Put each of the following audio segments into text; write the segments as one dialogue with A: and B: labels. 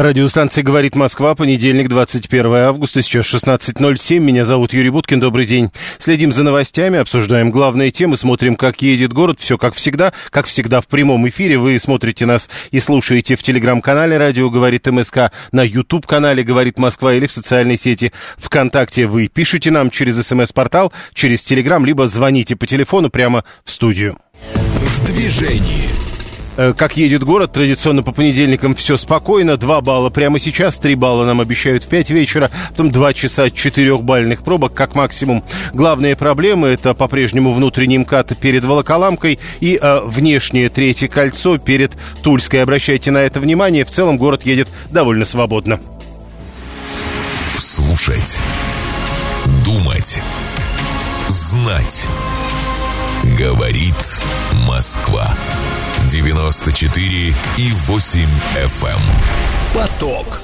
A: Радиостанция «Говорит Москва», понедельник, 21 августа, сейчас 16.07. Меня зовут Юрий Буткин, добрый день. Следим за новостями, обсуждаем главные темы, смотрим, как едет город. Все как всегда, как всегда в прямом эфире. Вы смотрите нас и слушаете в телеграм-канале «Радио говорит МСК», на YouTube-канале «Говорит Москва» или в социальной сети ВКонтакте. Вы пишите нам через смс-портал, через телеграм, либо звоните по телефону прямо в студию.
B: В движении.
A: Э, как едет город, традиционно по понедельникам все спокойно. 2 балла прямо сейчас, 3 балла нам обещают в 5 вечера, потом 2 часа 4-бальных пробок как максимум. Главные проблемы это по-прежнему внутренний МКАД перед Волоколамкой и э, внешнее третье кольцо перед Тульской. Обращайте на это внимание. В целом город едет довольно свободно.
B: Слушать. Думать. Знать. Говорит Москва. 94 и 8 FM. Эм. Поток.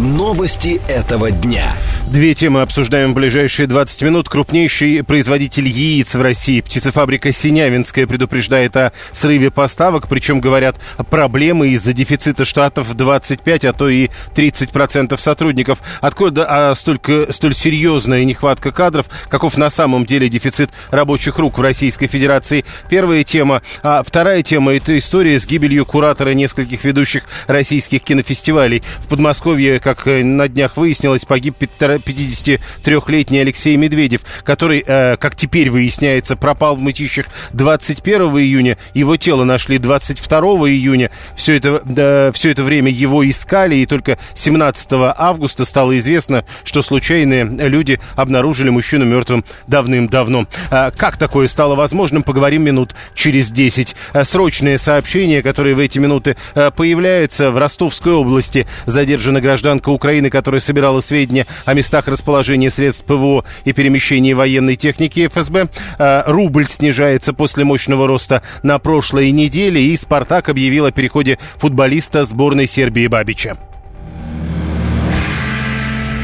B: Новости этого дня.
A: Две темы обсуждаем в ближайшие 20 минут. Крупнейший производитель яиц в России, птицефабрика Синявинская, предупреждает о срыве поставок. Причем, говорят, проблемы из-за дефицита штатов 25, а то и 30% сотрудников. Откуда а, столько, столь серьезная нехватка кадров? Каков на самом деле дефицит рабочих рук в Российской Федерации? Первая тема. А вторая тема – это история с гибелью куратора нескольких ведущих российских кинофестивалей. В Подмосковье как э, на днях выяснилось, погиб 53-летний Алексей Медведев, который, э, как теперь выясняется, пропал в мытищах 21 июня. Его тело нашли 22 июня. Все это, да, все это время его искали, и только 17 августа стало известно, что случайные люди обнаружили мужчину мертвым давным-давно. А как такое стало возможным, поговорим минут через 10. А срочное сообщение, которое в эти минуты э, появляется в Ростовской области. Задержана гражданка гражданка Украины, которая собирала сведения о местах расположения средств ПВО и перемещения военной техники ФСБ. А, рубль снижается после мощного роста на прошлой неделе, и «Спартак» объявил о переходе футболиста сборной Сербии Бабича.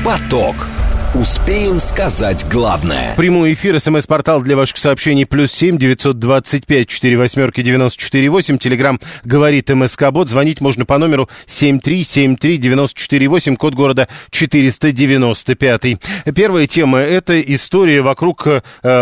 B: Поток. Успеем сказать главное.
A: Прямой эфир, смс-портал для ваших сообщений, плюс семь девятьсот двадцать пять четыре восьмерки девяносто четыре восемь. Телеграмм говорит МСК Бот. Звонить можно по номеру семь три семь три девяносто четыре восемь, код города четыреста девяносто пятый. Первая тема – это история вокруг э,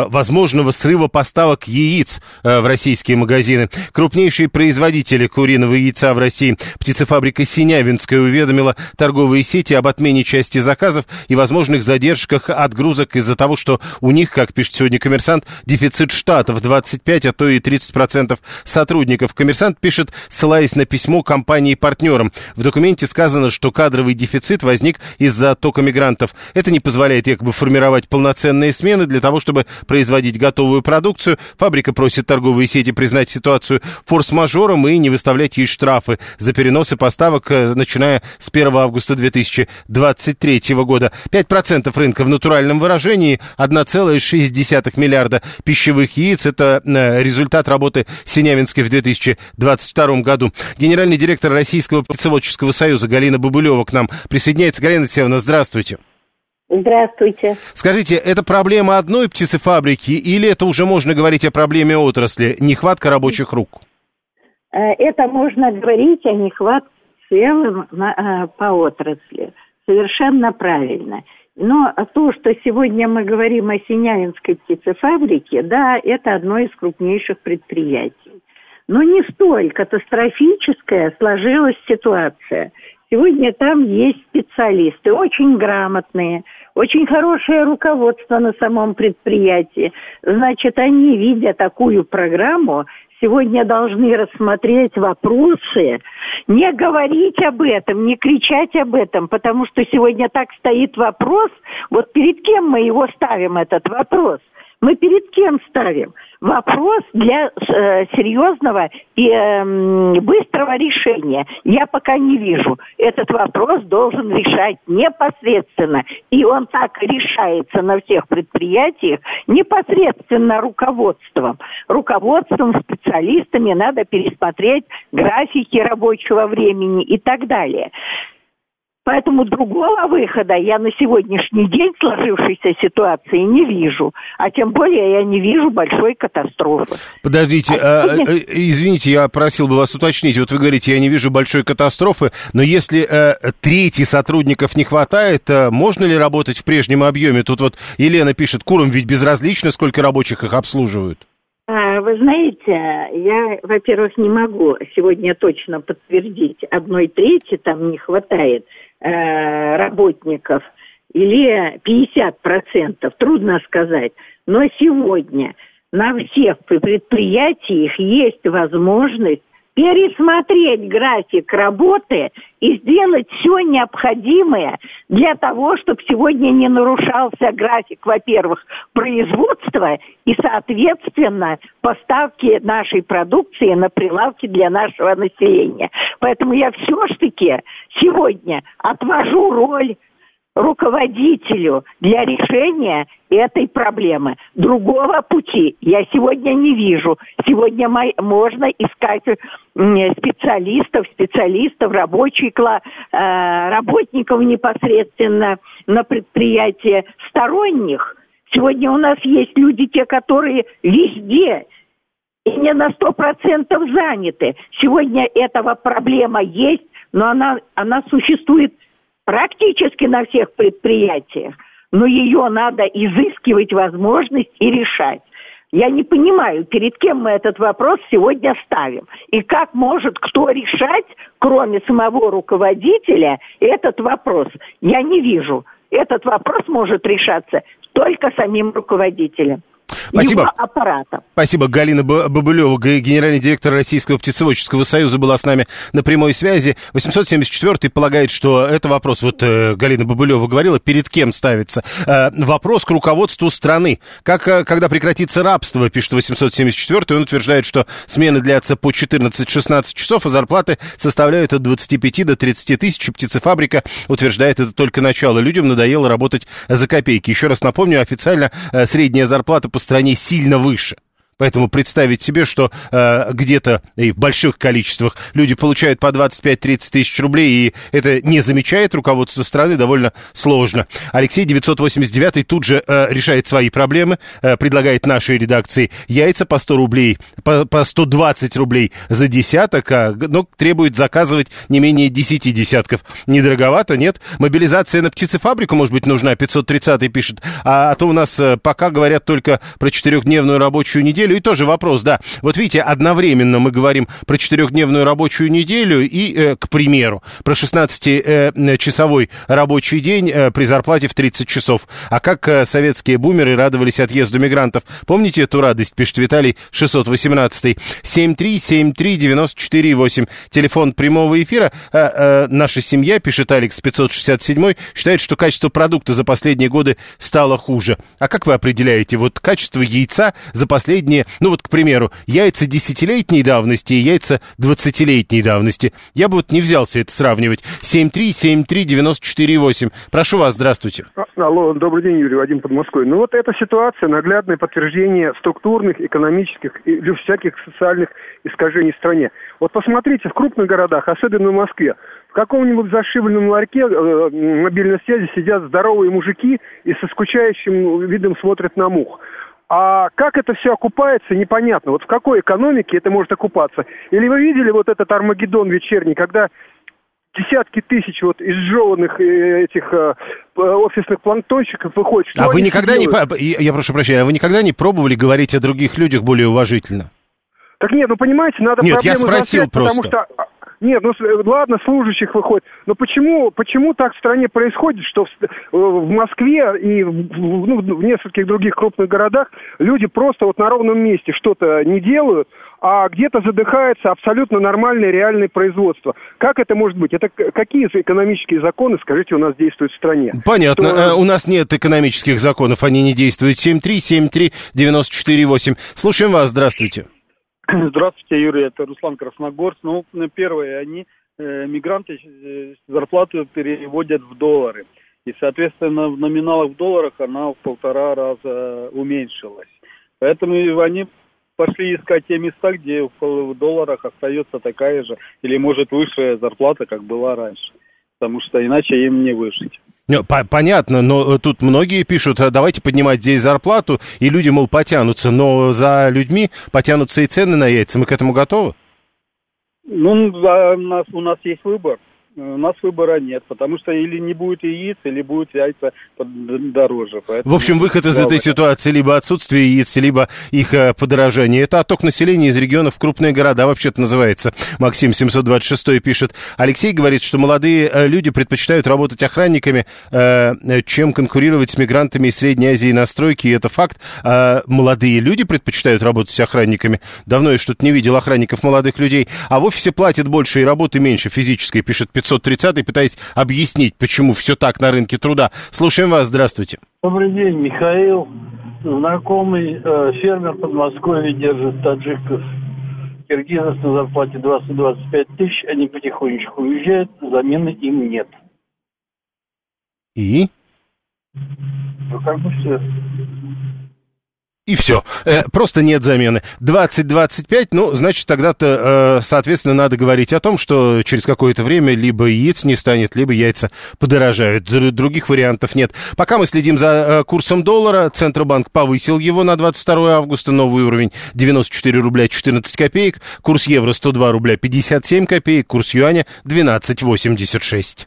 A: возможного срыва поставок яиц э, в российские магазины. Крупнейшие производители куриного яйца в России, птицефабрика Синявинская, уведомила торговые сети об отмене части заказов и возможных задержках задержках отгрузок из-за того, что у них, как пишет сегодня коммерсант, дефицит штатов 25, а то и 30% сотрудников. Коммерсант пишет, ссылаясь на письмо компании-партнерам. В документе сказано, что кадровый дефицит возник из-за оттока мигрантов. Это не позволяет якобы формировать полноценные смены для того, чтобы производить готовую продукцию. Фабрика просит торговые сети признать ситуацию форс-мажором и не выставлять ей штрафы за переносы поставок, э, начиная с 1 августа 2023 года. 5% процентов рынка в натуральном выражении, 1,6 миллиарда пищевых яиц. Это э, результат работы Синявинской в 2022 году. Генеральный директор Российского птицеводческого союза Галина Бабулева к нам присоединяется. Галина Алексеевна, здравствуйте.
C: Здравствуйте.
A: Скажите, это проблема одной птицефабрики или это уже можно говорить о проблеме отрасли, нехватка рабочих рук?
C: Э, это можно говорить о нехватке в целом э, по отрасли. Совершенно правильно. Но то, что сегодня мы говорим о Синявинской птицефабрике, да, это одно из крупнейших предприятий. Но не столь катастрофическая сложилась ситуация. Сегодня там есть специалисты, очень грамотные, очень хорошее руководство на самом предприятии. Значит, они, видя такую программу, сегодня должны рассмотреть вопросы, не говорить об этом, не кричать об этом, потому что сегодня так стоит вопрос, вот перед кем мы его ставим, этот вопрос? Мы перед кем ставим? Вопрос для э, серьезного и э, быстрого решения. Я пока не вижу. Этот вопрос должен решать непосредственно. И он так решается на всех предприятиях непосредственно руководством. Руководством, специалистами надо пересмотреть графики рабочего времени и так далее. Поэтому другого выхода я на сегодняшний день сложившейся ситуации не вижу. А тем более я не вижу большой катастрофы.
A: Подождите, а, а, а, извините, я просил бы вас уточнить. Вот вы говорите, я не вижу большой катастрофы, но если а, трети сотрудников не хватает, а, можно ли работать в прежнем объеме? Тут вот Елена пишет, курам ведь безразлично, сколько рабочих их обслуживают.
C: Вы знаете, я, во-первых, не могу сегодня точно подтвердить, одной трети там не хватает – Э, работников или 50%, трудно сказать. Но сегодня на всех предприятиях есть возможность пересмотреть график работы и сделать все необходимое для того, чтобы сегодня не нарушался график, во-первых, производства и, соответственно, поставки нашей продукции на прилавки для нашего населения. Поэтому я все-таки сегодня отвожу роль руководителю для решения этой проблемы. Другого пути я сегодня не вижу. Сегодня можно искать специалистов, специалистов, рабочий класс, э, работников непосредственно на предприятии сторонних. Сегодня у нас есть люди, те, которые везде и не на сто процентов заняты. Сегодня этого проблема есть, но она, она существует практически на всех предприятиях, но ее надо изыскивать возможность и решать. Я не понимаю, перед кем мы этот вопрос сегодня ставим. И как может кто решать, кроме самого руководителя, этот вопрос. Я не вижу. Этот вопрос может решаться только самим руководителем.
A: Спасибо. аппарата. Спасибо. Галина Бабулева, генеральный директор Российского птицеводческого союза, была с нами на прямой связи. 874 полагает, что это вопрос, вот э, Галина Бабулева говорила, перед кем ставится. Э, вопрос к руководству страны. Как, э, когда прекратится рабство, пишет 874 он утверждает, что смены длятся по 14-16 часов, а зарплаты составляют от 25 до 30 тысяч. Птицефабрика утверждает, это только начало. Людям надоело работать за копейки. Еще раз напомню, официально средняя зарплата по стране сильно выше. Поэтому представить себе, что э, где-то и в больших количествах люди получают по 25-30 тысяч рублей, и это не замечает руководство страны, довольно сложно. Алексей 989 тут же э, решает свои проблемы, э, предлагает нашей редакции яйца по 100 рублей, по, по 120 рублей за десяток, а, но требует заказывать не менее 10 десятков. Недороговато, нет? Мобилизация на птицефабрику, может быть, нужна, 530 пишет, а, а то у нас э, пока говорят только про четырехдневную рабочую неделю, неделю. И тоже вопрос, да. Вот видите, одновременно мы говорим про четырехдневную рабочую неделю и, э, к примеру, про 16-часовой э, рабочий день э, при зарплате в 30 часов. А как э, советские бумеры радовались отъезду мигрантов? Помните эту радость, пишет Виталий 618 7373948. Телефон прямого эфира. Э, э, наша семья, пишет Алекс 567 считает, что качество продукта за последние годы стало хуже. А как вы определяете вот качество яйца за последние сравнение, ну вот, к примеру, яйца десятилетней давности и яйца двадцатилетней давности. Я бы вот не взялся это сравнивать. 7373948. Прошу вас, здравствуйте.
D: А, алло, добрый день, Юрий, Вадим под Москвой. Ну вот эта ситуация, наглядное подтверждение структурных, экономических и всяких социальных искажений в стране. Вот посмотрите, в крупных городах, особенно в Москве, в каком-нибудь зашибленном ларьке э, мобильной связи сидят здоровые мужики и со скучающим видом смотрят на мух. А как это все окупается, непонятно. Вот в какой экономике это может окупаться? Или вы видели вот этот Армагеддон вечерний, когда десятки тысяч вот изжеванных э, этих э, офисных плантонщиков выходит.
A: Что а вы никогда не, я прошу прощения, а вы никогда не пробовали говорить о других людях более уважительно?
D: Так нет, ну понимаете, надо
A: Нет, я спросил просто.
D: Потому что Нет, ну ладно, служащих выходит. Но почему, почему так в стране происходит, что в, э, в Москве и в, ну, в нескольких других крупных городах люди просто вот на ровном месте что-то не делают, а где-то задыхается абсолютно нормальное реальное производство. Как это может быть? Это какие экономические законы, скажите, у нас действуют в стране?
A: Понятно. Что... Э, у нас нет экономических законов, они не действуют. 7373948. Слушаем вас, здравствуйте.
E: Здравствуйте, Юрий, это Руслан Красногорск. Ну, первое, они, э, мигранты, э, зарплату переводят в доллары. И, соответственно, в номиналах в долларах она в полтора раза уменьшилась. Поэтому они пошли искать те места, где в долларах остается такая же или, может, высшая зарплата, как была раньше. Потому что иначе им не выжить.
A: Понятно, но э, тут многие пишут, «А давайте поднимать здесь зарплату, и люди, мол, потянутся, но за людьми потянутся и цены на яйца. Мы к этому готовы?
E: Ну, у нас, у нас есть выбор у нас выбора нет, потому что или не будет яиц, или будет яйца дороже.
A: Поэтому... В общем, выход из этой ситуации либо отсутствие яиц, либо их э, подорожание. Это отток населения из регионов в крупные города, вообще-то называется. Максим 726 пишет. Алексей говорит, что молодые э, люди предпочитают работать охранниками, э, чем конкурировать с мигрантами из Средней Азии на стройке, и это факт. А молодые люди предпочитают работать с охранниками. Давно я что-то не видел охранников молодых людей. А в офисе платят больше и работы меньше физической, пишет 500 530 пытаясь объяснить, почему все так на рынке труда. Слушаем вас, здравствуйте.
F: Добрый день, Михаил. Знакомый э, фермер Подмосковье держит таджиков киргизов на зарплате 20-25 тысяч, они потихонечку уезжают, замены им нет.
A: И?
F: Ну, как бы все.
A: И все. Э, просто нет замены. 20-25, ну, значит, тогда-то, э, соответственно, надо говорить о том, что через какое-то время либо яиц не станет, либо яйца подорожают. Других вариантов нет. Пока мы следим за э, курсом доллара, Центробанк повысил его на 22 августа, новый уровень 94 рубля 14 копеек, курс евро 102 рубля 57 копеек, курс юаня 12,86.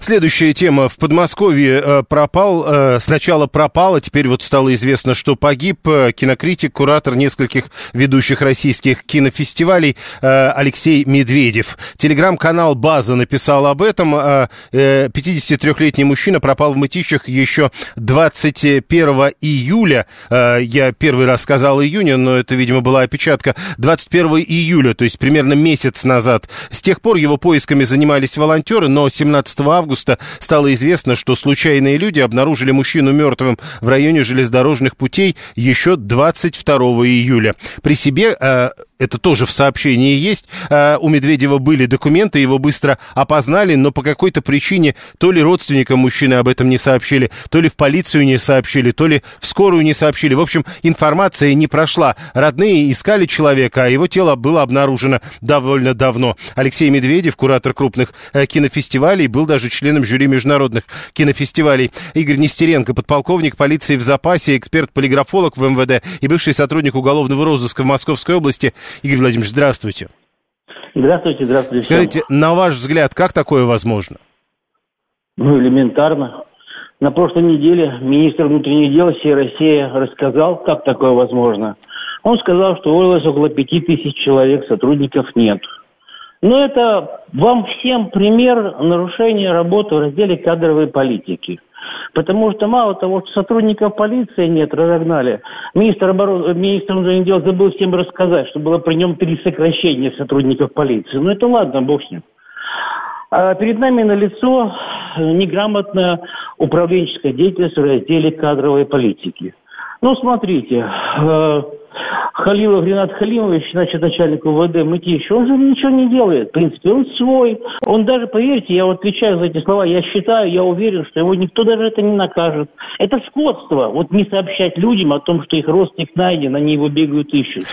A: Следующая тема. В Подмосковье э, пропал, э, сначала пропал, а теперь вот стало известно, что погиб э, кинокритик, куратор нескольких ведущих российских кинофестивалей Алексей Медведев. Телеграм-канал «База» написал об этом. 53-летний мужчина пропал в Мытищах еще 21 июля. Я первый раз сказал июня, но это, видимо, была опечатка. 21 июля, то есть примерно месяц назад. С тех пор его поисками занимались волонтеры, но 17 августа стало известно, что случайные люди обнаружили мужчину мертвым в районе железнодорожных путей еще 22 июля. При себе э, это тоже в сообщении есть. А, у Медведева были документы, его быстро опознали, но по какой-то причине то ли родственникам мужчины об этом не сообщили, то ли в полицию не сообщили, то ли в скорую не сообщили. В общем, информация не прошла. Родные искали человека, а его тело было обнаружено довольно давно. Алексей Медведев, куратор крупных э, кинофестивалей, был даже членом жюри международных кинофестивалей. Игорь Нестеренко, подполковник полиции в запасе, эксперт-полиграфолог в МВД и бывший сотрудник уголовного розыска в Московской области, Игорь Владимирович, здравствуйте.
F: Здравствуйте, здравствуйте.
A: Скажите, всем. на ваш взгляд, как такое возможно?
F: Ну, элементарно. На прошлой неделе министр внутренних дел всей России рассказал, как такое возможно. Он сказал, что уволилось около пяти тысяч человек, сотрудников нет. Но это вам всем пример нарушения работы в разделе кадровой политики – Потому что мало того, что сотрудников полиции нет, разогнали. Министр, обороны, министр внутренних дел забыл всем рассказать, что было при нем три сокращения сотрудников полиции. Ну это ладно, бог с ним. А перед нами налицо неграмотная управленческая деятельность в разделе кадровой политики. Ну, смотрите, э, Халилов Ренат Халимович, значит, начальник УВД Мытищ, он же ничего не делает. В принципе, он свой. Он даже, поверьте, я отвечаю за эти слова, я считаю, я уверен, что его никто даже это не накажет. Это скотство, вот не сообщать людям о том, что их родственник найден, они его бегают ищут.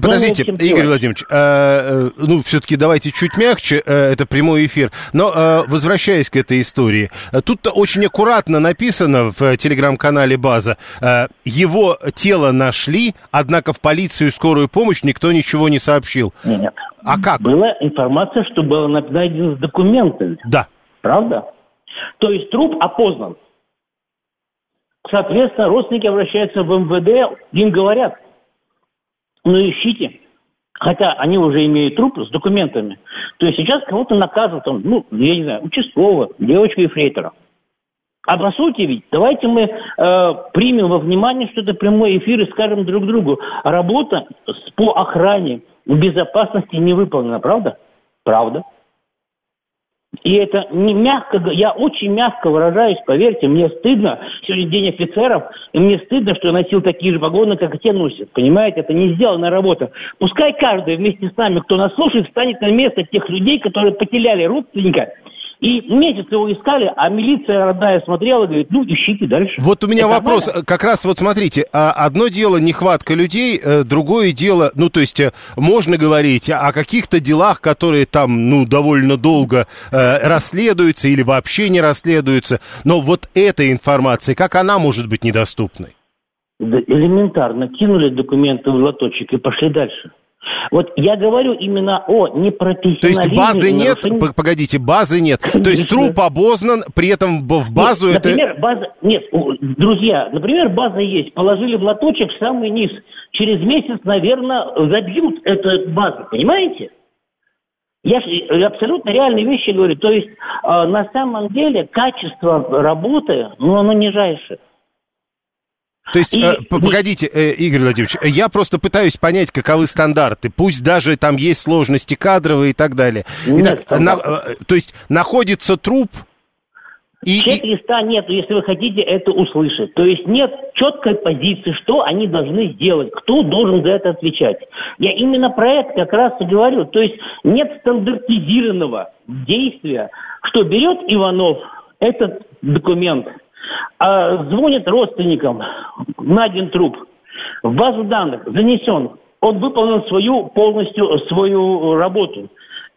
A: Подождите, ну, общем, Игорь Владимирович, э, э, ну, все-таки давайте чуть мягче, э, это прямой эфир. Но, э, возвращаясь к этой истории, э, тут очень аккуратно написано в телеграм-канале «База», э, его тело нашли, однако в полиции полицию и скорую помощь никто ничего не сообщил.
F: Нет.
A: А как?
F: Была информация, что было найдено с документами.
A: Да.
F: Правда? То есть труп опознан. Соответственно, родственники обращаются в МВД, им говорят, ну ищите. Хотя они уже имеют труп с документами. То есть сейчас кого-то наказывают, там, ну, я не знаю, участкового, девочку ефрейтора. А по сути ведь, давайте мы э, примем во внимание, что это прямой эфир и скажем друг другу, работа по охране безопасности не выполнена, правда? Правда. И это не мягко, я очень мягко выражаюсь, поверьте, мне стыдно, сегодня день офицеров, и мне стыдно, что я носил такие же погоны, как и те носят, понимаете, это не сделанная работа. Пускай каждый вместе с нами, кто нас слушает, встанет на место тех людей, которые потеряли родственника, и месяц его искали, а милиция родная смотрела и говорит, ну, ищите дальше.
A: Вот у меня
F: Это
A: вопрос,
F: нормально?
A: как раз вот смотрите, а одно дело нехватка людей, э, другое дело, ну, то есть э, можно говорить о каких-то делах, которые там, ну, довольно долго э, расследуются или вообще не расследуются, но вот эта информация, как она может быть недоступной?
F: Да элементарно. Кинули документы в лоточек и пошли дальше. Вот я говорю именно о непрофессионализме.
A: То есть базы нет,
F: нарушении-
A: погодите, базы нет. То есть
F: Конечно.
A: труп обознан, при этом в базу
F: Нет,
A: это...
F: Например, база... Нет, друзья, например, база есть. Положили в лоточек в самый низ. Через месяц, наверное, забьют эту базу. Понимаете? Я э, абсолютно реальные вещи говорю. То есть, э, на самом деле, качество работы, ну, оно нижайшее.
A: То есть,
F: И-
A: э, погодите, э, Игорь Владимирович, я просто пытаюсь понять, каковы стандарты. Пусть даже там есть сложности кадровые и так далее.
F: Нет
A: Итак, на- э, то есть находится труп и, и-
F: Чек-листа нету, если вы хотите это услышать. То есть нет четкой позиции, что они должны сделать, кто должен за это отвечать. Я именно про это как раз и говорю. То есть нет стандартизированного действия, что берет Иванов этот документ, а звонит родственникам, найден труп, в базу данных занесен, он выполнил свою полностью свою работу.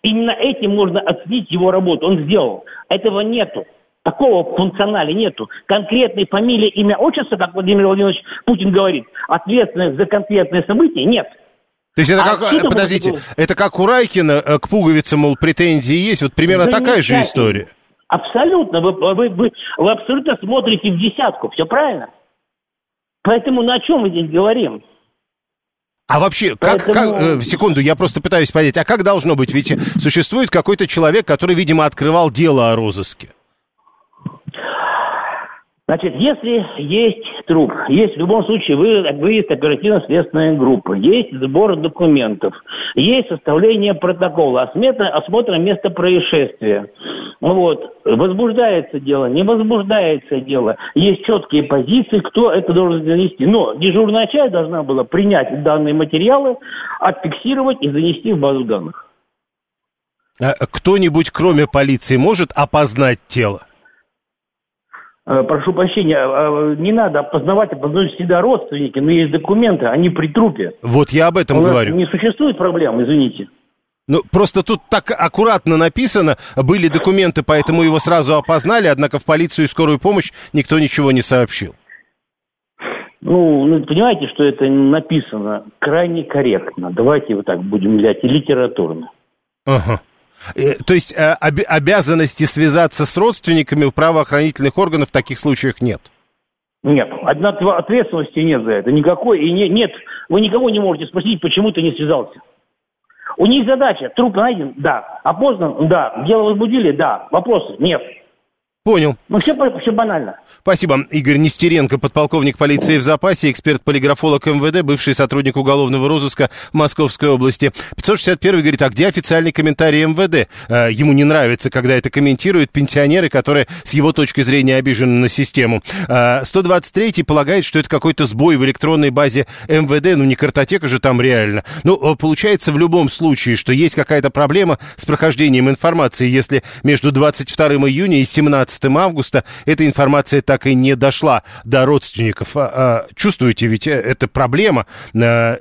F: Именно этим можно оценить его работу. Он сделал. Этого нету. Такого функционала нету. Конкретной фамилии, имя, отчество, как Владимир Владимирович Путин говорит, ответственность за конкретное событие нет.
A: То есть это
F: А
A: как, подождите, это как у Райкина э, к пуговицам, мол, претензии есть, вот примерно такая же история.
F: Абсолютно. Вы, вы, вы, вы абсолютно смотрите в десятку. Все правильно. Поэтому на чем мы здесь говорим?
A: А вообще, как,
F: Поэтому-
A: как- э, секунду, я просто пытаюсь понять, а как должно быть? Ведь существует какой-то человек, который, видимо, открывал дело о розыске.
F: Значит, если есть труп, есть в любом случае вы- выезд оперативно-следственной группы, есть сбор документов, есть составление протокола, осмотр, осмотр места происшествия. Вот. Возбуждается дело, не возбуждается дело. Есть четкие позиции, кто это должен занести. Но дежурная часть должна была принять данные материалы, отфиксировать и занести в базу данных.
A: А Кто-нибудь, кроме полиции, может опознать тело?
F: Э, Прошу прощения, э, не надо опознавать, опознают всегда родственники, но есть документы, они при трупе.
A: Вот я об этом
F: У
A: говорю.
F: не существует проблем, извините.
A: Ну, просто тут так аккуратно написано, были документы, поэтому его сразу опознали, однако в полицию и скорую помощь никто ничего не сообщил.
F: Ну, ну, понимаете, что это написано крайне корректно. Давайте вот так будем взять и литературно.
A: Ага. Э, То есть э, обязанности связаться с родственниками у правоохранительных органов в таких случаях нет?
F: Нет, одна ответственности нет за это никакой. И не- нет, вы никого не можете спросить, почему ты не связался. У них задача, труп найден, да. Опознан, да. Дело возбудили, да. Вопросы, нет.
A: Понял.
F: Ну, все, все банально.
A: Спасибо. Игорь Нестеренко, подполковник полиции в запасе, эксперт-полиграфолог МВД, бывший сотрудник уголовного розыска Московской области. 561 говорит, а где официальный комментарий МВД? Э, ему не нравится, когда это комментируют пенсионеры, которые с его точки зрения обижены на систему. Э, 123 полагает, что это какой-то сбой в электронной базе МВД, ну не картотека же там реально. Ну, э, получается в любом случае, что есть какая-то проблема с прохождением информации, если между 22 июня и 17 11 августа эта информация так и не дошла до родственников. А, а, чувствуете, ведь э, это проблема. А,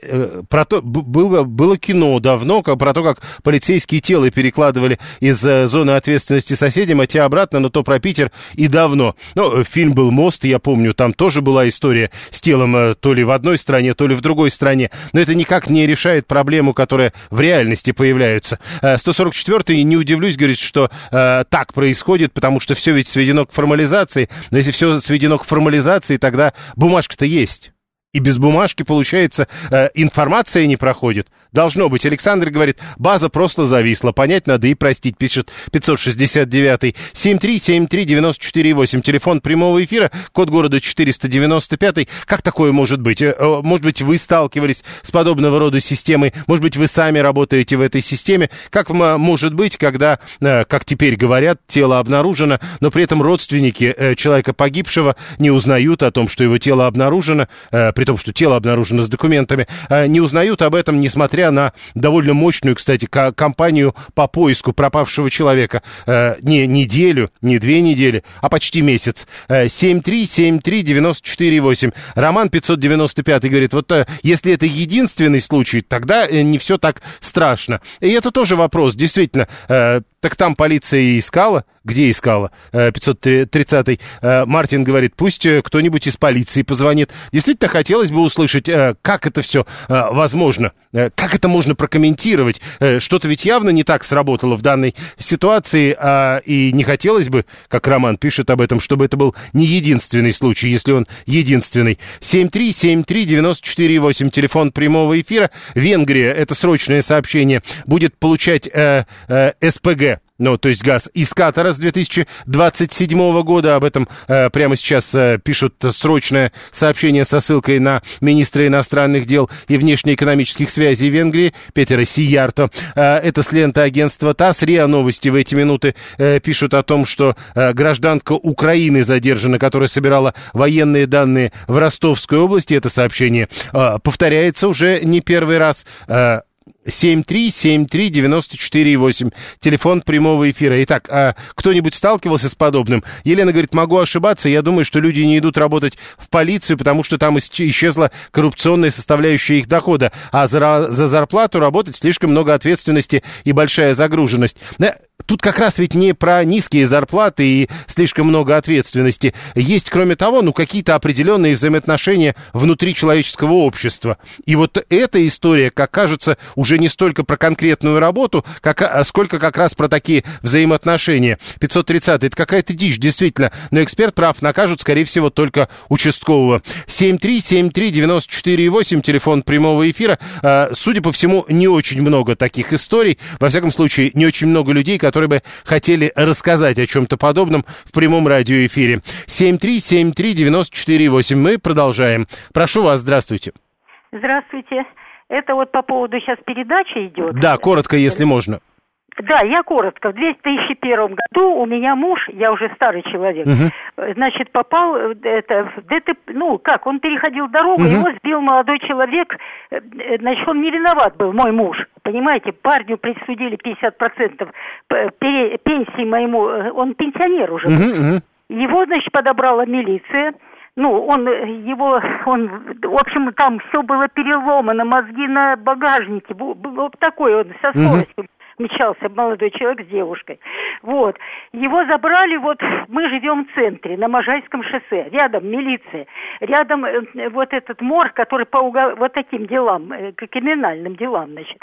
A: про то, было, было кино давно про то, как полицейские тело перекладывали из зоны ответственности соседям, а те обратно, но то про Питер и давно. Ну, фильм был «Мост», я помню, там тоже была история с телом то ли в одной стране, то ли в другой стране. Но это никак не решает проблему, которая в реальности появляется. 144-й, не удивлюсь, говорит, что э, так происходит, потому что все ведь сведено к формализации. Но если все сведено к формализации, тогда бумажка-то есть. И без бумажки, получается, э, информация не проходит. Должно быть. Александр говорит, база просто зависла. Понять надо и простить, пишет 569-й. 7373948. Телефон прямого эфира, код города 495. Как такое может быть? Э, э, может быть, вы сталкивались с подобного рода системой? Может быть, вы сами работаете в этой системе? Как может быть, когда, э, как теперь говорят, тело обнаружено, но при этом родственники человека погибшего не узнают о том, что его тело обнаружено, при том, что тело обнаружено с документами, э, не узнают об этом, несмотря на довольно мощную, кстати, кампанию по поиску пропавшего человека. Э, не неделю, не две недели, а почти месяц. 7373948. Э, Роман 595 говорит, вот если это единственный случай, тогда не все так страшно. И это тоже вопрос, действительно. Так там полиция и искала. Где искала? 530-й. Мартин говорит, пусть кто-нибудь из полиции позвонит. Действительно, хотелось бы услышать, э, как это все э, возможно, э, как это можно прокомментировать. Что-то ведь явно не так сработало в данной ситуации, а и не хотелось бы, как Роман пишет об этом, чтобы это был не единственный случай, если он единственный. 7373948, телефон прямого эфира. Венгрия, это срочное сообщение, будет получать э, э, СПГ ну, то есть газ из Катара с 2027 года. Об этом э, прямо сейчас э, пишут срочное сообщение со ссылкой на министра иностранных дел и внешнеэкономических связей Венгрии Петера Сиярто. Э, это с ленты агентства ТАСС. РИА Новости в эти минуты э, пишут о том, что э, гражданка Украины задержана, которая собирала военные данные в Ростовской области. Это сообщение э, повторяется уже не первый раз. Э, 7373948, телефон прямого эфира. Итак, а кто-нибудь сталкивался с подобным? Елена говорит, могу ошибаться, я думаю, что люди не идут работать в полицию, потому что там исчезла коррупционная составляющая их дохода, а за, за зарплату работать слишком много ответственности и большая загруженность. Тут как раз ведь не про низкие зарплаты и слишком много ответственности. Есть, кроме того, ну, какие-то определенные взаимоотношения внутри человеческого общества. И вот эта история, как кажется, уже не столько про конкретную работу, как, а сколько как раз про такие взаимоотношения. 530 это какая-то дичь, действительно. Но эксперт прав, накажут, скорее всего, только участкового. 7373948, телефон прямого эфира. А, судя по всему, не очень много таких историй. Во всяком случае, не очень много людей, которые которые бы хотели рассказать о чем-то подобном в прямом радиоэфире. 7373948. Мы продолжаем. Прошу вас, здравствуйте.
G: Здравствуйте. Это вот по поводу сейчас передачи идет.
A: Да, коротко, если можно.
G: Да, я коротко. В 2001 году у меня муж, я уже старый человек, угу. значит, попал э, это, в ДТП, ну, как, он переходил дорогу, угу. его сбил молодой человек, э, значит, он не виноват был, мой муж, понимаете, парню присудили 50% пенсии моему, он пенсионер уже. Угу, угу. Его, значит, подобрала милиция, ну, он его, он, в общем, там все было переломано, мозги на багажнике, вот такой он со скоростью. Угу мчался молодой человек с девушкой. Вот. Его забрали, вот мы живем в центре, на Можайском шоссе. Рядом милиция. Рядом э, вот этот мор, который по угол... вот таким делам, э, криминальным делам, значит.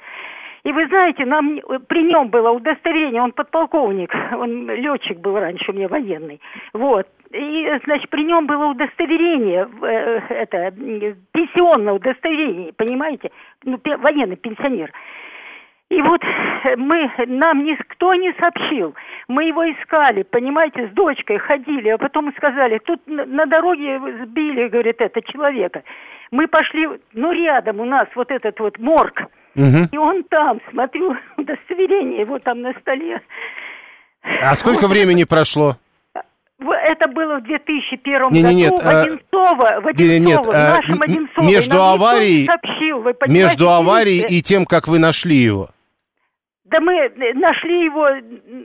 G: И вы знаете, нам при нем было удостоверение, он подполковник, он летчик был раньше у меня военный. Вот. И, значит, при нем было удостоверение, э, это, пенсионное удостоверение, понимаете? Ну, военный пенсионер. И вот мы, нам никто не сообщил. Мы его искали, понимаете, с дочкой ходили, а потом сказали, тут на дороге сбили, говорит, это человека. Мы пошли, ну, рядом у нас вот этот вот морг. Угу. И он там, смотрю, удостоверение его там на столе.
A: А сколько времени прошло?
G: Это было в 2001 не, году. Не, нет, в Одинцово, в Одинцово,
A: нет, в нашем Одинцово. Между аварией, сообщил, вы между аварией и тем, как вы нашли его.
G: Да мы э, нашли его,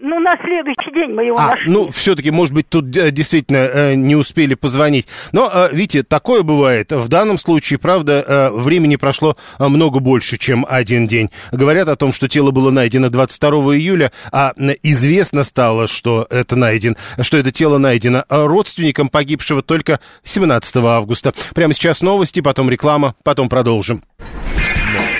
G: ну, на следующий день мы его
A: а,
G: нашли.
A: Ну, все-таки, может быть, тут э, действительно э, не успели позвонить. Но, видите, такое бывает. В данном случае, правда, времени прошло много больше, чем один день. Говорят о том, что тело было найдено 22 июля, а известно стало, что это найден, что это тело найдено родственникам погибшего только 17 августа. Прямо сейчас новости, потом реклама, потом продолжим.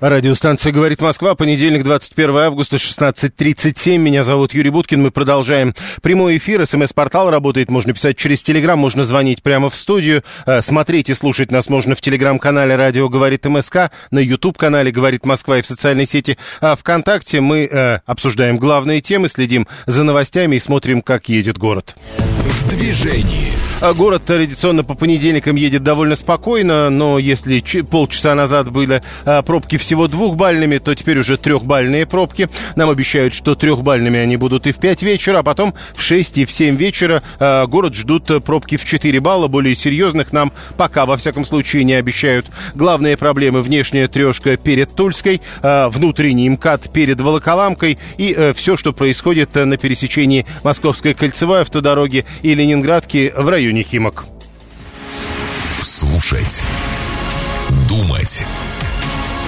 A: Радиостанция «Говорит Москва», понедельник, 21 августа, 16.37. Меня зовут Юрий Буткин. Мы продолжаем прямой эфир. СМС-портал работает. Можно писать через Телеграм, можно звонить прямо в студию. Э, смотреть и слушать нас можно в Телеграм-канале «Радио говорит МСК», на YouTube-канале «Говорит Москва» и в социальной сети а ВКонтакте. Мы э, обсуждаем главные темы, следим за новостями и смотрим, как едет город.
B: В движении.
A: А город традиционно по понедельникам едет довольно спокойно, но если полчаса назад были а, пробки всего двухбальными, то теперь уже трехбальные пробки. Нам обещают, что трехбальными они будут и в 5 вечера, а потом в 6 и в 7 вечера а, город ждут пробки в 4 балла. Более серьезных нам пока, во всяком случае, не обещают. Главные проблемы внешняя трешка перед Тульской, внутренний МКАД перед Волоколамкой и э, все, что происходит э, на пересечении Московской кольцевой автодороги и Ленинградки в районе Химок.
B: Слушать. Думать.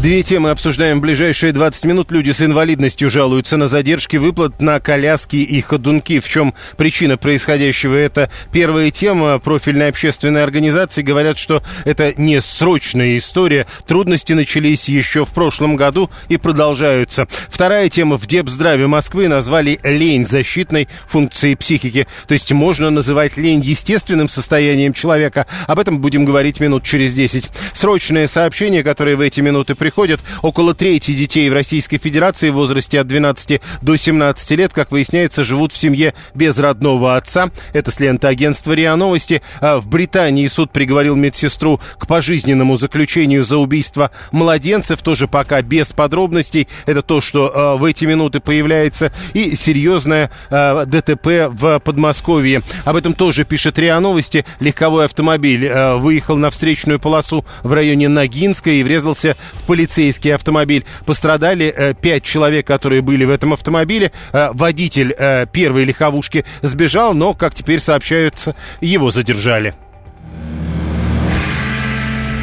A: Две темы обсуждаем в ближайшие 20 минут. Люди с инвалидностью жалуются на задержки выплат на коляски и ходунки. В чем причина происходящего? Это первая тема. Профильной общественной организации говорят, что это не срочная история. Трудности начались еще в прошлом году и продолжаются. Вторая тема. В Депздраве Москвы назвали лень защитной функцией психики. То есть можно называть лень естественным состоянием человека. Об этом будем говорить минут через 10. Срочное сообщение, которое в эти минуты приходят около трети детей в Российской Федерации в возрасте от 12 до 17 лет, как выясняется, живут в семье без родного отца. Это с ленты агентства РИА Новости. А в Британии суд приговорил медсестру к пожизненному заключению за убийство младенцев, тоже пока без подробностей. Это то, что э, в эти минуты появляется. И серьезное э, ДТП в Подмосковье. Об этом тоже пишет РИА Новости. Легковой автомобиль выехал на встречную полосу в районе Ногинска и врезался в полицейский автомобиль. Пострадали э, пять человек, которые были в этом автомобиле. Э, водитель э, первой легковушки сбежал, но, как теперь сообщаются, его задержали.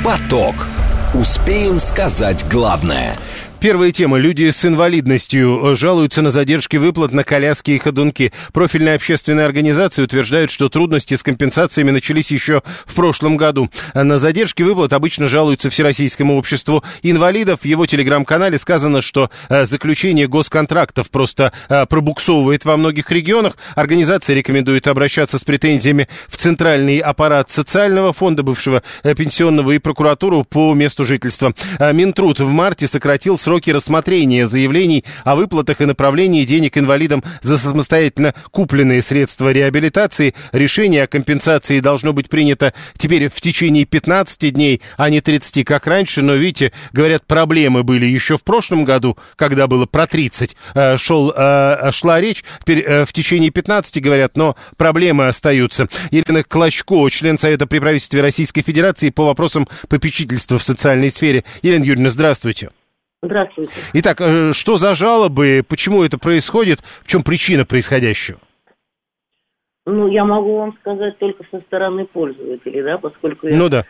B: Поток. Успеем сказать главное.
A: Первая тема. Люди с инвалидностью э, жалуются на задержки выплат на коляски и ходунки. Профильные общественные организации утверждают, что трудности с компенсациями начались еще в прошлом году. На задержки выплат обычно жалуются Всероссийскому обществу инвалидов. В его телеграм-канале сказано, что э, заключение госконтрактов просто э, пробуксовывает во многих регионах. Организация рекомендует обращаться с претензиями в Центральный аппарат социального фонда бывшего пенсионного и прокуратуру по месту жительства. Минтруд в марте сократил срок сроки рассмотрения заявлений о выплатах и направлении денег инвалидам за самостоятельно купленные средства реабилитации. Решение о компенсации должно быть принято теперь в течение 15 дней, а не 30, как раньше. Но, видите, говорят, проблемы были еще в прошлом году, когда было про 30 э, шел, э, шла речь. Теперь э, в течение 15, говорят, но проблемы остаются. Елена Клочко, член Совета при правительстве Российской Федерации по вопросам попечительства в социальной сфере. Елена Юрьевна, здравствуйте.
H: Здравствуйте.
A: Итак, э, что за жалобы, почему это происходит, в чем причина происходящего?
H: Ну, я могу вам сказать только со стороны пользователей, да, поскольку я
A: ну, да.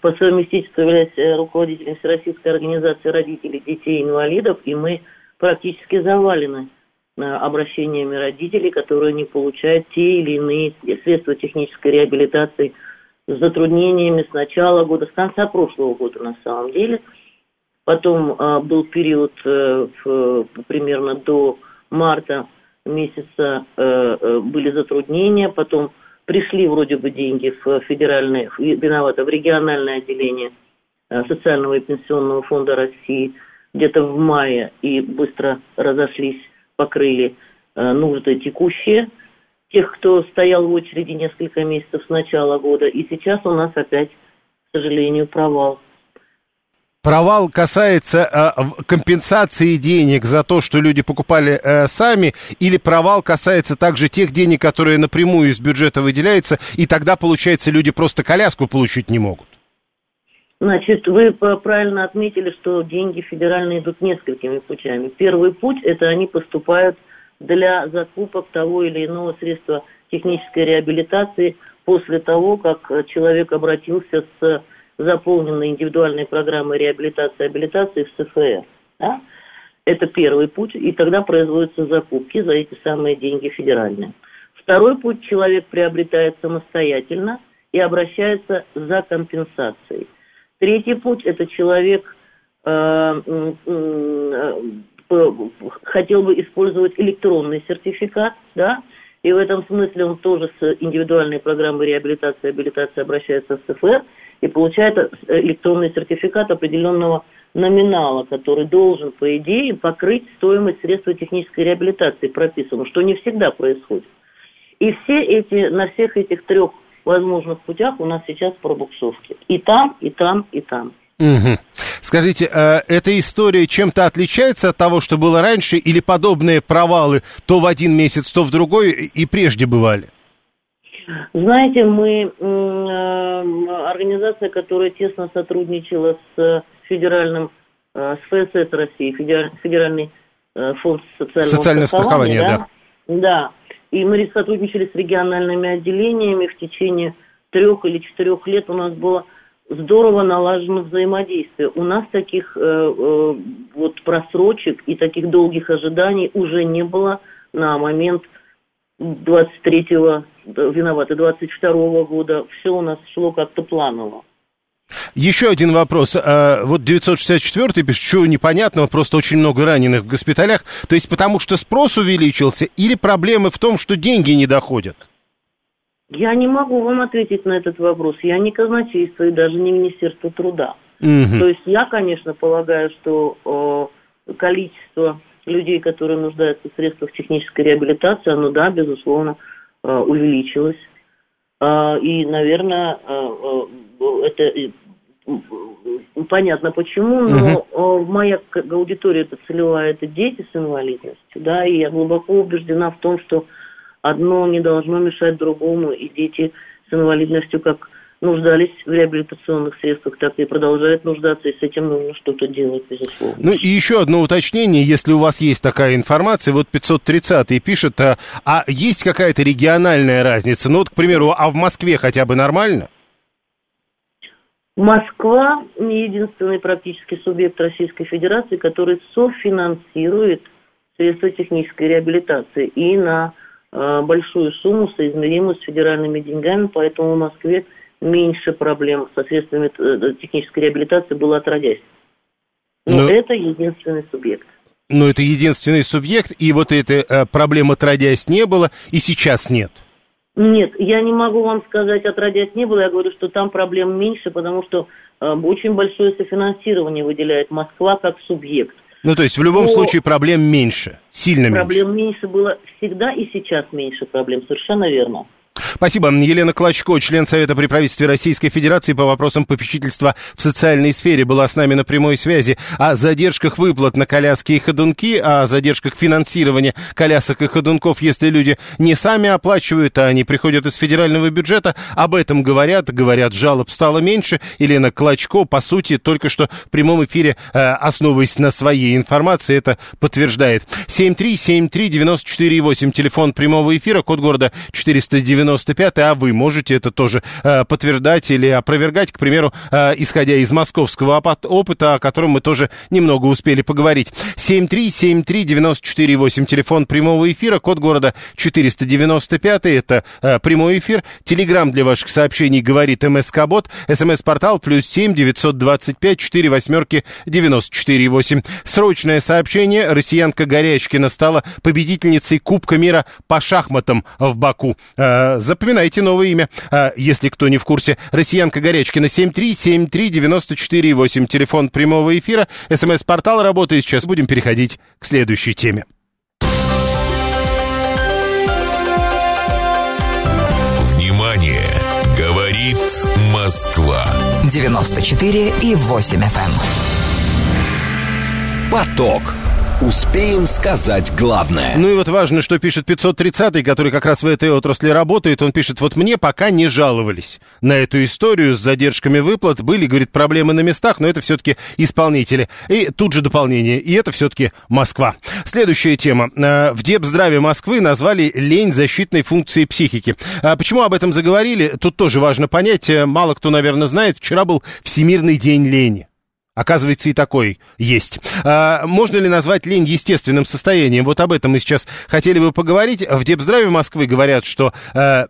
H: по совместительству являюсь э, руководителем Всероссийской организации родителей детей-инвалидов, и мы практически завалены э, обращениями родителей, которые не получают те или иные средства технической реабилитации с затруднениями с начала года, с конца прошлого года на самом деле – Потом а, был период а, в, примерно до марта месяца а, а, были затруднения, потом пришли вроде бы деньги в федеральное, виновато, в региональное отделение а, социального и пенсионного фонда России где-то в мае и быстро разошлись, покрыли нужды текущие. тех, кто стоял в очереди несколько месяцев с начала года. И сейчас у нас опять, к сожалению, провал.
A: Провал касается э, компенсации денег за то, что люди покупали э, сами, или провал касается также тех денег, которые напрямую из бюджета выделяются, и тогда, получается, люди просто коляску получить не могут?
H: Значит, вы правильно отметили, что деньги федеральные идут несколькими путями. Первый путь – это они поступают для закупок того или иного средства технической реабилитации после того, как человек обратился с заполненной индивидуальной программой реабилитации и абилитации в СФР. Да? Это первый путь, и тогда производятся закупки за эти самые деньги федеральные. Второй путь человек приобретает самостоятельно и обращается за компенсацией. Третий путь – это человек э, э, хотел бы использовать электронный сертификат, да, и в этом смысле он тоже с индивидуальной программой реабилитации и абилитации обращается в СФР и получает э, электронный сертификат определенного номинала, который должен, по идее, покрыть стоимость средства технической реабилитации прописанного, что не всегда происходит. И все эти, на всех этих трех возможных путях у нас сейчас пробуксовки. И там, и там, и там.
A: Угу. Скажите, э, эта история чем-то отличается от того, что было раньше, или подобные провалы то в один месяц, то в другой и прежде бывали?
H: Знаете, мы э, организация, которая тесно сотрудничала с федеральным, э, с ФСС России, федеральный фонд социального, социального страхования, страхования да? да. Да. И мы сотрудничали с региональными отделениями в течение трех или четырех лет у нас было здорово налажено взаимодействие. У нас таких э, э, вот просрочек и таких долгих ожиданий уже не было на момент 23-го, виноваты, 22-го года. Все у нас шло как-то планово.
A: Еще один вопрос. А, вот 964 пишет, что непонятного, просто очень много раненых в госпиталях. То есть потому что спрос увеличился или проблемы в том, что деньги не доходят?
H: Я не могу вам ответить на этот вопрос. Я не казначейство и даже не Министерство труда.
A: Угу.
H: То есть я, конечно, полагаю, что э, количество людей, которые нуждаются в средствах технической реабилитации, оно, да, безусловно, э, увеличилось. Э, и, наверное, э, э это э, понятно почему, но угу. моя аудитория это целевая, это дети с инвалидностью, да, и я глубоко убеждена в том, что одно не должно мешать другому, и дети с инвалидностью как нуждались в реабилитационных средствах, так и продолжают нуждаться, и с этим нужно что-то делать, безусловно.
A: Ну и еще одно уточнение, если у вас есть такая информация, вот 530 пишет, а, а есть какая-то региональная разница? Ну вот, к примеру, а в Москве хотя бы нормально?
H: Москва не единственный практически субъект Российской Федерации, который софинансирует средства технической реабилитации и на большую сумму, соизмеримую с федеральными деньгами, поэтому в Москве меньше проблем со средствами э, технической реабилитации было отродясь. Но, Но это единственный субъект.
A: Но это единственный субъект, и вот этой э, проблемы отродясь не было, и сейчас нет.
H: Нет, я не могу вам сказать, отродясь не было, я говорю, что там проблем меньше, потому что э, очень большое софинансирование выделяет Москва как субъект.
A: Ну, то есть в любом Но случае проблем меньше, сильно
H: проблем меньше. Проблем меньше было всегда и сейчас меньше проблем, совершенно верно.
A: Спасибо. Елена Клочко, член Совета при правительстве Российской Федерации по вопросам попечительства в социальной сфере, была с нами на прямой связи о задержках выплат на коляски и ходунки, о задержках финансирования колясок и ходунков, если люди не сами оплачивают, а они приходят из федерального бюджета. Об этом говорят, говорят, жалоб стало меньше. Елена Клочко, по сути, только что в прямом эфире, э, основываясь на своей информации, это подтверждает. 7373948, телефон прямого эфира, код города 490 95 а вы можете это тоже э, подтверждать или опровергать, к примеру, э, исходя из московского опыта, о котором мы тоже немного успели поговорить. 7373948, телефон прямого эфира, код города 495, это э, прямой эфир. Телеграмм для ваших сообщений говорит МСК-бот, смс-портал плюс 7 925 4 восьмерки 94 8. Срочное сообщение. Россиянка Горячкина стала победительницей Кубка мира по шахматам в Баку. Э, Запоминайте новое имя, а, если кто не в курсе. Россиянка Горячкина 7373948. Телефон прямого эфира. СМС-портал работает сейчас. Будем переходить к следующей теме. Внимание!
I: Говорит Москва.
B: 94 и 8 FM. Поток. Успеем сказать главное.
A: Ну и вот важно, что пишет 530-й, который как раз в этой отрасли работает. Он пишет, вот мне пока не жаловались на эту историю с задержками выплат. Были, говорит, проблемы на местах, но это все-таки исполнители. И тут же дополнение. И это все-таки Москва. Следующая тема. Э, в Депздраве Москвы назвали лень защитной функцией психики. А почему об этом заговорили? Тут тоже важно понять. Э, мало кто, наверное, знает. Вчера был Всемирный день лени. Оказывается, и такой есть. А, можно ли назвать лень естественным состоянием? Вот об этом мы сейчас хотели бы поговорить. В Депздраве Москвы говорят, что а,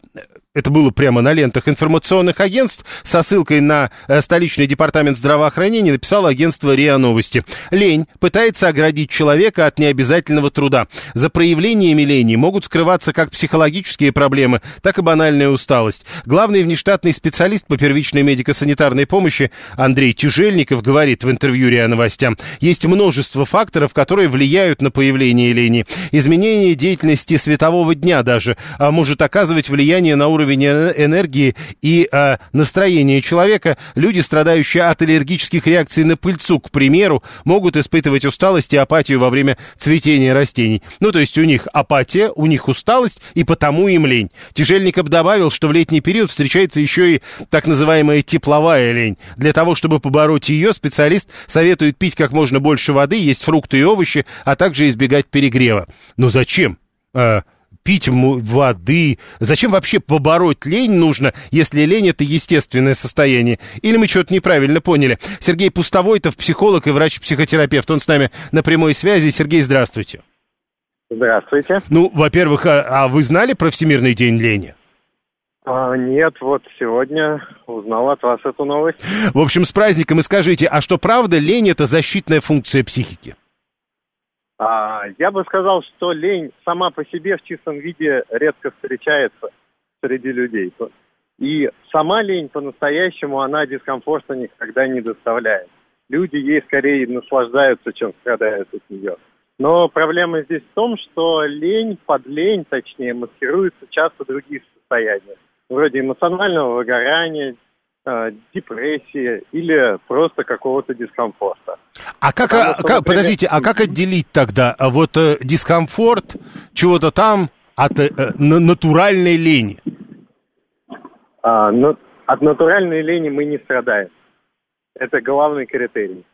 A: это было прямо на лентах информационных агентств, со ссылкой на э, столичный департамент здравоохранения написало агентство РИА Новости. Лень пытается оградить человека от необязательного труда. За проявлениями лени могут скрываться как психологические проблемы, так и банальная усталость. Главный внештатный специалист по первичной медико-санитарной помощи Андрей Тяжельников говорит в интервью РИА Новостям, есть множество факторов, которые влияют на появление лени. Изменение деятельности светового дня даже а может оказывать влияние на уровень уровень энергии и э, настроения человека, люди, страдающие от аллергических реакций на пыльцу, к примеру, могут испытывать усталость и апатию во время цветения растений. Ну, то есть у них апатия, у них усталость, и потому им лень. Тяжельников добавил, что в летний период встречается еще и так называемая тепловая лень. Для того, чтобы побороть ее, специалист советует пить как можно больше воды, есть фрукты и овощи, а также избегать перегрева. Но зачем? А, пить воды. Зачем вообще побороть лень нужно, если лень это естественное состояние? Или мы что-то неправильно поняли? Сергей Пустовойтов, психолог и врач-психотерапевт. Он с нами на прямой связи. Сергей, здравствуйте.
J: Здравствуйте.
A: Ну, во-первых, а, а вы знали про Всемирный день лени?
J: А, нет, вот сегодня узнал от вас эту новость.
A: В общем, с праздником и скажите, а что правда, лень это защитная функция психики?
J: А, я бы сказал, что лень сама по себе в чистом виде редко встречается среди людей. И сама лень по-настоящему, она дискомфорта никогда не доставляет. Люди ей скорее наслаждаются, чем страдают от нее. Но проблема здесь в том, что лень, под лень, точнее, маскируются часто другие состояния. Вроде эмоционального выгорания, депрессии или просто какого-то дискомфорта.
A: А как, Потому, а, как например... подождите, а как отделить тогда а вот э, дискомфорт чего-то там от э, натуральной лени?
J: А, но, от натуральной лени мы не страдаем. Это главный критерий.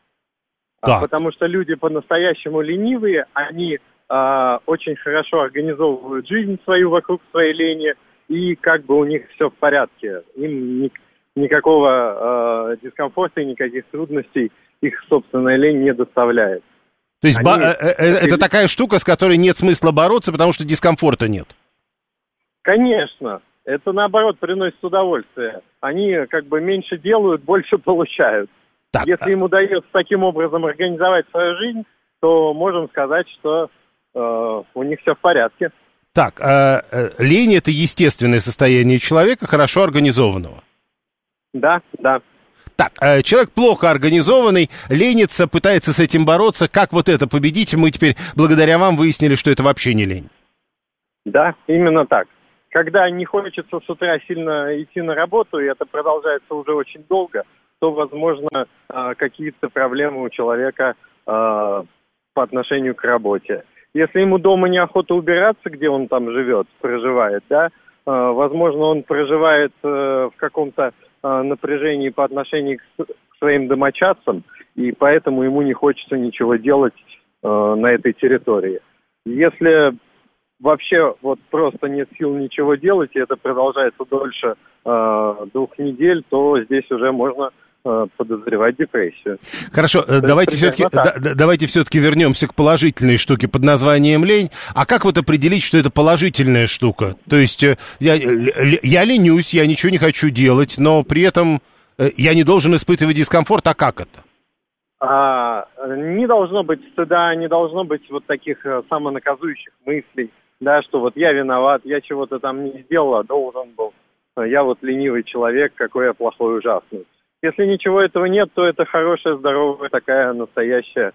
J: А, потому что люди по-настоящему ленивые, они а, очень хорошо организовывают жизнь свою вокруг своей лени, и как бы у них все в порядке. Им никакого э, дискомфорта и никаких трудностей их собственная лень не доставляет.
A: То есть Они... э, э, э это такая штука, с которой нет смысла бороться, потому что дискомфорта нет?
J: Конечно. Это наоборот приносит удовольствие. Они как бы меньше делают, больше получают. Так, Если а... им удается таким образом организовать свою жизнь, то можем сказать, что э, у них все в порядке.
A: Так, э, лень это естественное состояние человека, хорошо организованного.
J: Да, да.
A: Так, э, человек плохо организованный, ленится, пытается с этим бороться. Как вот это победить? Мы теперь, благодаря вам, выяснили, что это вообще не лень.
J: Да, именно так. Когда не хочется с утра сильно идти на работу, и это продолжается уже очень долго, то, возможно, э, какие-то проблемы у человека э, по отношению к работе. Если ему дома неохота убираться, где он там живет, проживает, да, возможно, он проживает в каком-то напряжении по отношению к своим домочадцам, и поэтому ему не хочется ничего делать э, на этой территории. Если вообще вот просто нет сил ничего делать, и это продолжается дольше э, двух недель, то здесь уже можно Э, подозревать депрессию.
A: Хорошо, То давайте все-таки да, давайте все-таки вернемся к положительной штуке под названием лень. А как вот определить, что это положительная штука? То есть э, я, я ленюсь, я ничего не хочу делать, но при этом э, я не должен испытывать дискомфорт, а как это?
J: А, не должно быть стыда, не должно быть вот таких самонаказующих мыслей, да, что вот я виноват, я чего-то там не сделал, а должен был. Я вот ленивый человек, какой я плохой, ужасный. Если ничего этого нет, то это хорошая, здоровая, такая настоящая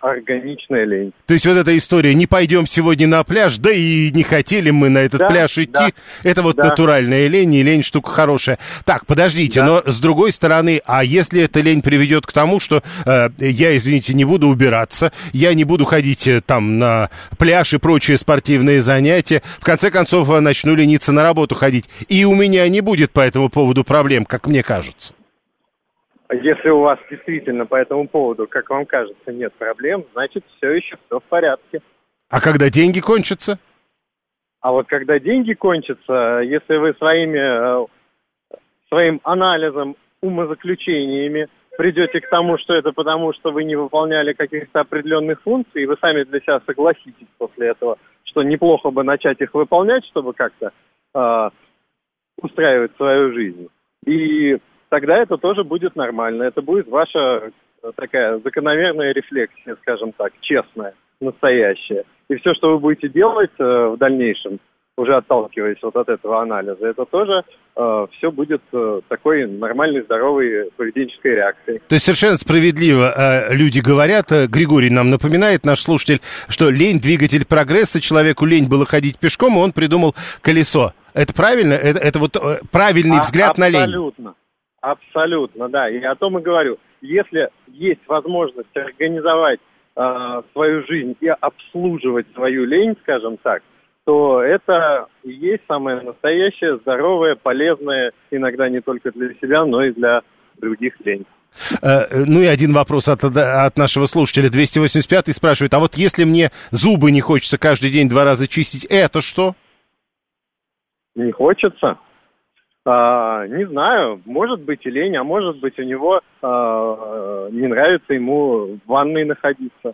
J: органичная лень.
A: То есть вот эта история «не пойдем сегодня на пляж», да и не хотели мы на этот
J: Да,
A: пляж идти,
J: да.
A: это вот
J: Да.
A: натуральная лень, и лень штука хорошая. Так, подождите,
J: Да.
A: но с другой стороны, а если эта лень приведет к тому, что э, я, извините, не буду убираться, я не буду ходить э, там на пляж и прочие спортивные занятия, в конце концов э, начну лениться на работу ходить, и у меня не будет по этому поводу проблем, как мне кажется.
J: Если у вас действительно по этому поводу, как вам кажется, нет проблем, значит, все еще все в порядке.
A: А когда деньги кончатся?
J: А вот когда деньги кончатся, если вы своими, э, своим анализом, умозаключениями придете к тому, что это потому, что вы не выполняли каких-то определенных функций, и вы сами для себя согласитесь после этого, что неплохо бы начать их выполнять, чтобы как-то э, устраивать свою жизнь. И тогда это тоже будет нормально. Это будет ваша э, такая закономерная рефлексия, скажем так, честная, настоящая. И все, что вы будете делать э, в дальнейшем, уже отталкиваясь вот от этого анализа, это тоже все будет э, такой нормальной, здоровой поведенческой реакцией.
A: То есть совершенно справедливо э, люди говорят, э, Григорий нам напоминает, наш слушатель, что лень – двигатель прогресса, человеку лень было ходить пешком, и он придумал колесо. Это правильно? Это, это вот э, правильный
J: А-
A: взгляд на лень?
J: Абсолютно. Абсолютно, да. И о том и говорю. Если есть возможность организовать э, свою жизнь и обслуживать свою лень, скажем так, то это и есть самое настоящее, здоровое, полезное, иногда не только для себя, но и для других лень.
A: Э, Ну и один вопрос от, от нашего слушателя. 285 спрашивает, а вот если мне зубы не хочется каждый день два раза чистить, это что?
J: Не хочется? А, не знаю, может быть и лень, а может быть у него а, не нравится ему в ванной находиться.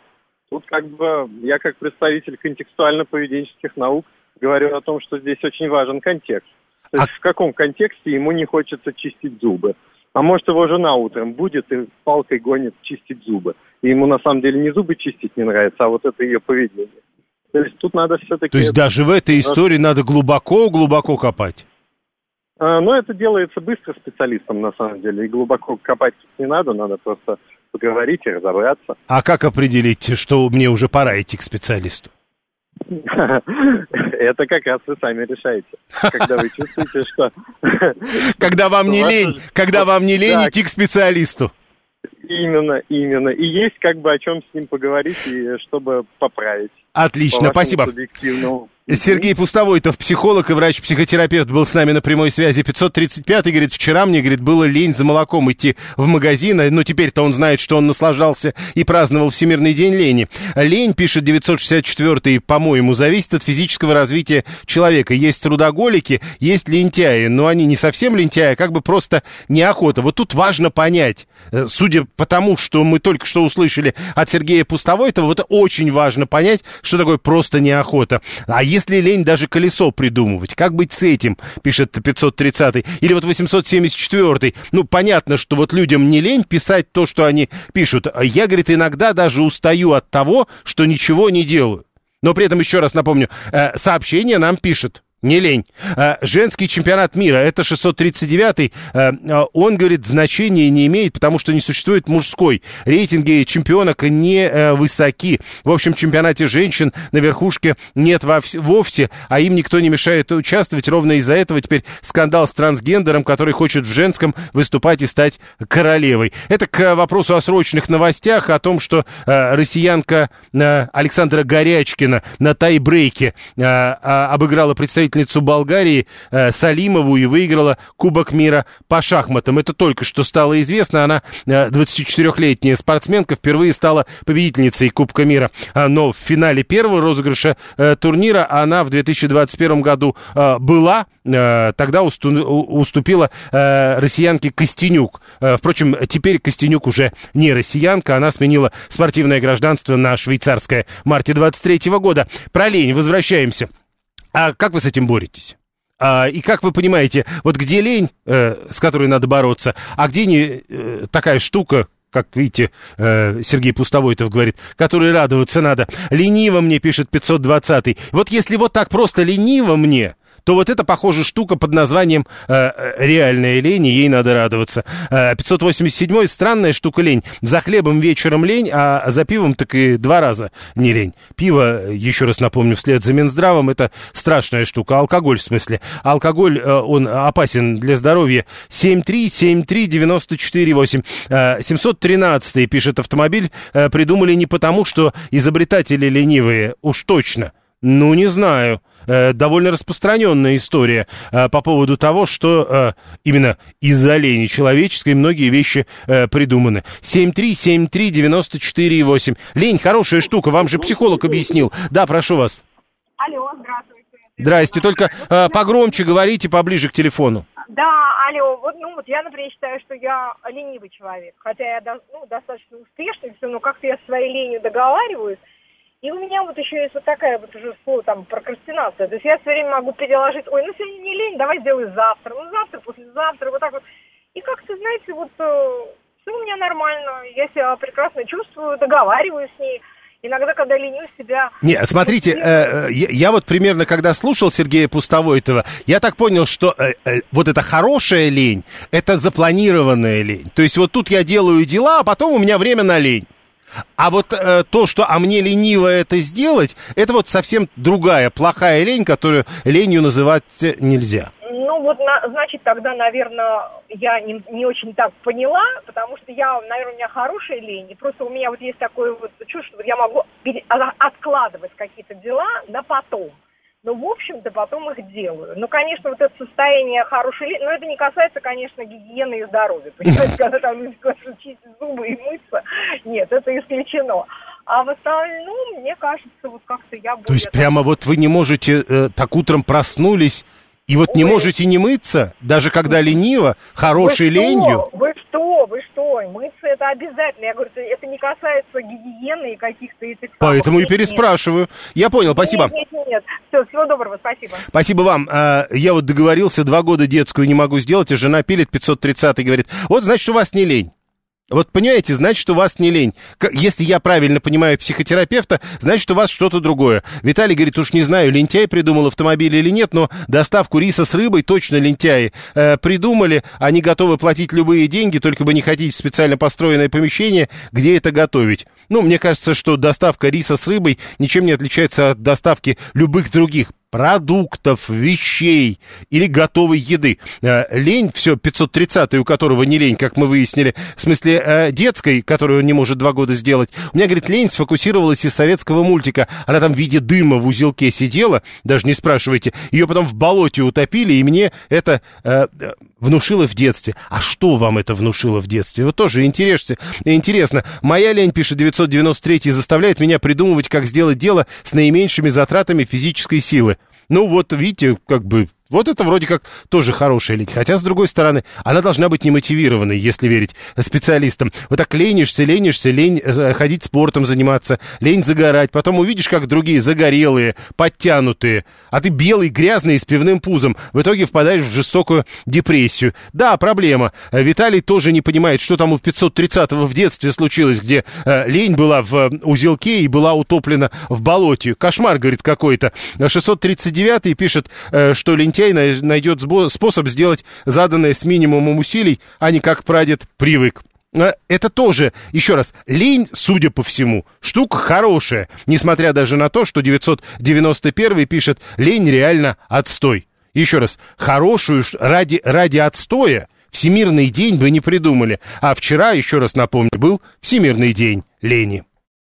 J: Тут как бы я как представитель контекстуально-поведенческих наук говорю о том, что здесь очень важен контекст. То есть в каком контексте ему не хочется чистить зубы. А может его жена утром будет и палкой гонит чистить зубы. И ему на самом деле не зубы чистить не нравится, а вот это ее поведение. То есть тут надо все-таки...
A: То есть даже в этой истории надо глубоко-глубоко копать.
J: А, Но это делается быстро специалистом, на самом деле. И глубоко копать не надо, надо просто поговорить и разобраться.
A: А как определить, что мне уже пора идти к специалисту?
J: Это как раз вы сами решаете. Когда вы чувствуете, что...
A: Когда вам не лень, когда вам не лень идти к специалисту.
J: Именно, именно. И есть как бы о чем с ним поговорить, и чтобы поправить.
A: Отлично, спасибо. Сергей Пустовойтов, психолог и врач-психотерапевт, был с нами на прямой связи. 535 говорит, вчера мне, говорит, было лень за молоком идти в магазин, но теперь-то он знает, что он наслаждался и праздновал Всемирный день лени. Лень, пишет 964 по-моему, зависит от физического развития человека. Есть трудоголики, есть лентяи, но они не совсем лентяи, а как бы просто неохота. Вот тут важно понять, э, судя по тому, что мы только что услышали от Сергея Пустовойтова, вот очень важно понять, что такое просто неохота. А если лень даже колесо придумывать, как быть с этим, пишет 530 Или вот 874 Ну, понятно, что вот людям не лень писать то, что они пишут. Я, говорит, иногда даже устаю от того, что ничего не делаю. Но при этом, еще раз напомню, э, сообщение нам пишет. Не лень. Э, Женский чемпионат мира, это 639-й, э, э, он, говорит, значения не имеет, потому что не существует мужской. Рейтинги чемпионок не э, высоки. В общем чемпионате женщин на верхушке нет вовс- вовсе, а им никто не мешает участвовать. Ровно из-за этого теперь скандал с трансгендером, который хочет в женском выступать и стать королевой. Это к вопросу о срочных новостях, о том, что э, россиянка э, Александра Горячкина на тайбрейке э, а, обыграла представительницу Болгарии э, Салимову и выиграла Кубок мира по шахматам. Это только что стало известно. Она э, 24-летняя спортсменка, впервые стала победительницей Кубка мира. Но в финале первого розыгрыша э, турнира она в 2021 году э, была. Э, Тогда уступила э, россиянке Костенюк. Э, Впрочем, теперь Костенюк уже не россиянка. Она сменила спортивное гражданство на швейцарское в марте 23 года. Про лень возвращаемся. А как вы с этим боретесь? А, и как вы понимаете, вот где лень, э, с которой надо бороться, а где не э, такая штука, как видите, э, Сергей Пустовойтов говорит, которой радоваться надо. Лениво мне, пишет 520-й. Вот если вот так просто лениво мне, то вот это, похоже, штука под названием э, реальная лень, и ей надо радоваться. Э, 587 странная штука лень. За хлебом вечером лень, а за пивом так и два раза не лень. Пиво, еще раз напомню, вслед за Минздравом, это страшная штука. Алкоголь, в смысле. Алкоголь, э, он опасен для здоровья. 7373948. Э, 713 пишет автомобиль, э, придумали не потому, что изобретатели ленивые, уж точно. Ну, не знаю. Э, довольно распространенная история э, по поводу того, что э, именно из-за лени человеческой многие вещи э, придуманы. 7373948. Лень хорошая штука, вам же психолог объяснил. Да, прошу вас.
I: Алло, здравствуйте.
A: Здрасте, только э, погромче говорите, поближе к телефону.
I: Да, алло, вот, ну вот я, например, считаю, что я ленивый человек, хотя я ну, достаточно успешный, все, но как-то я со своей ленью договариваюсь, и у меня вот еще есть вот такая вот уже слово там прокрастинация, то есть я все время могу переложить, ой, ну сегодня не лень, давай сделай завтра, ну завтра, послезавтра, вот так вот, и как-то, знаете, вот все у меня нормально, я себя прекрасно чувствую, договариваюсь с ней, иногда, когда ленюсь себя...
A: Не, смотрите, э, э, я, я вот примерно, когда слушал Сергея Пустовойтова, я так понял, что э, э, вот эта хорошая лень, это запланированная лень. То есть вот тут я делаю дела, а потом у меня время на лень. А вот э, то, что а мне лениво это сделать, это вот совсем другая, плохая лень, которую ленью называть нельзя.
I: Ну вот, на- значит, тогда, наверное, я не, не очень так поняла, потому что я, наверное, у меня хорошая лень, и просто у меня вот есть такое вот чувство, что я могу пере- а- откладывать какие-то дела на потом. Но, в общем-то, потом их делаю. Ну, конечно, вот это состояние хорошей но это не касается, конечно, гигиены и здоровья. Понимаете, когда там люди говорят, чистить зубы и мыться, нет, это исключено. А в остальном, мне кажется, вот как-то я более...
A: То есть прямо вот вы не можете, э, так утром проснулись, и вот не
I: Ой.
A: можете не мыться, даже когда лениво, хорошей
I: вы что?
A: ленью.
I: Вы что, вы что, мыться это обязательно. Я говорю, это- не касается гигиены и каких-то этих...
A: Поэтому и переспрашиваю. Я понял, спасибо.
I: Нет, нет, нет. Все, всего доброго, спасибо.
A: Спасибо вам. А, Я вот договорился, два года детскую не могу сделать, а жена пилит 530 и говорит, вот значит, у вас не лень. Вот понимаете, значит, у вас не лень. Если я правильно понимаю психотерапевта, значит, у вас что-то другое. Виталий говорит, уж не знаю, лентяй придумал автомобиль или нет, но доставку риса с рыбой точно лентяи э, придумали. Они готовы платить любые деньги, только бы не ходить в специально построенное помещение, где это готовить. Ну, мне кажется, что доставка риса с рыбой ничем не отличается от доставки любых других продуктов, вещей или готовой еды. Э, лень, все, 530 у которого не лень, как мы выяснили, в смысле э, детской, которую он не может два года сделать. У меня, говорит, лень сфокусировалась из советского мультика. Она там в виде дыма в узелке сидела, даже не спрашивайте. Ее потом в болоте утопили, и мне это э, внушило в детстве. А что вам это внушило в детстве? Вы тоже интересно. Интересно. Моя лень, пишет 993, заставляет меня придумывать, как сделать дело с наименьшими затратами физической силы. Ну вот, видите, как бы, вот это вроде как тоже хорошая лень. Хотя, с другой стороны, она должна быть немотивированной, если верить специалистам. Вот так ленишься, ленишься, лень э, ходить спортом заниматься, лень загорать. Потом увидишь, как другие загорелые, подтянутые, а ты белый, грязный с пивным пузом. В итоге впадаешь в жестокую депрессию. Да, проблема. Э, Виталий тоже не понимает, что там у 530-го в детстве случилось, где э, лень была в узелке и была утоплена в болоте. Кошмар, говорит, какой-то. 639 пишет, что лентяй най- найдет способ сделать заданное с минимумом усилий, а не как прадед привык. Э, Это тоже, еще раз, лень, судя по всему, штука хорошая, несмотря даже на то, что 991 пишет, лень реально отстой. Еще раз, хорошую ради, ради отстоя Всемирный день бы не придумали. А вчера, еще раз напомню, был Всемирный день лени.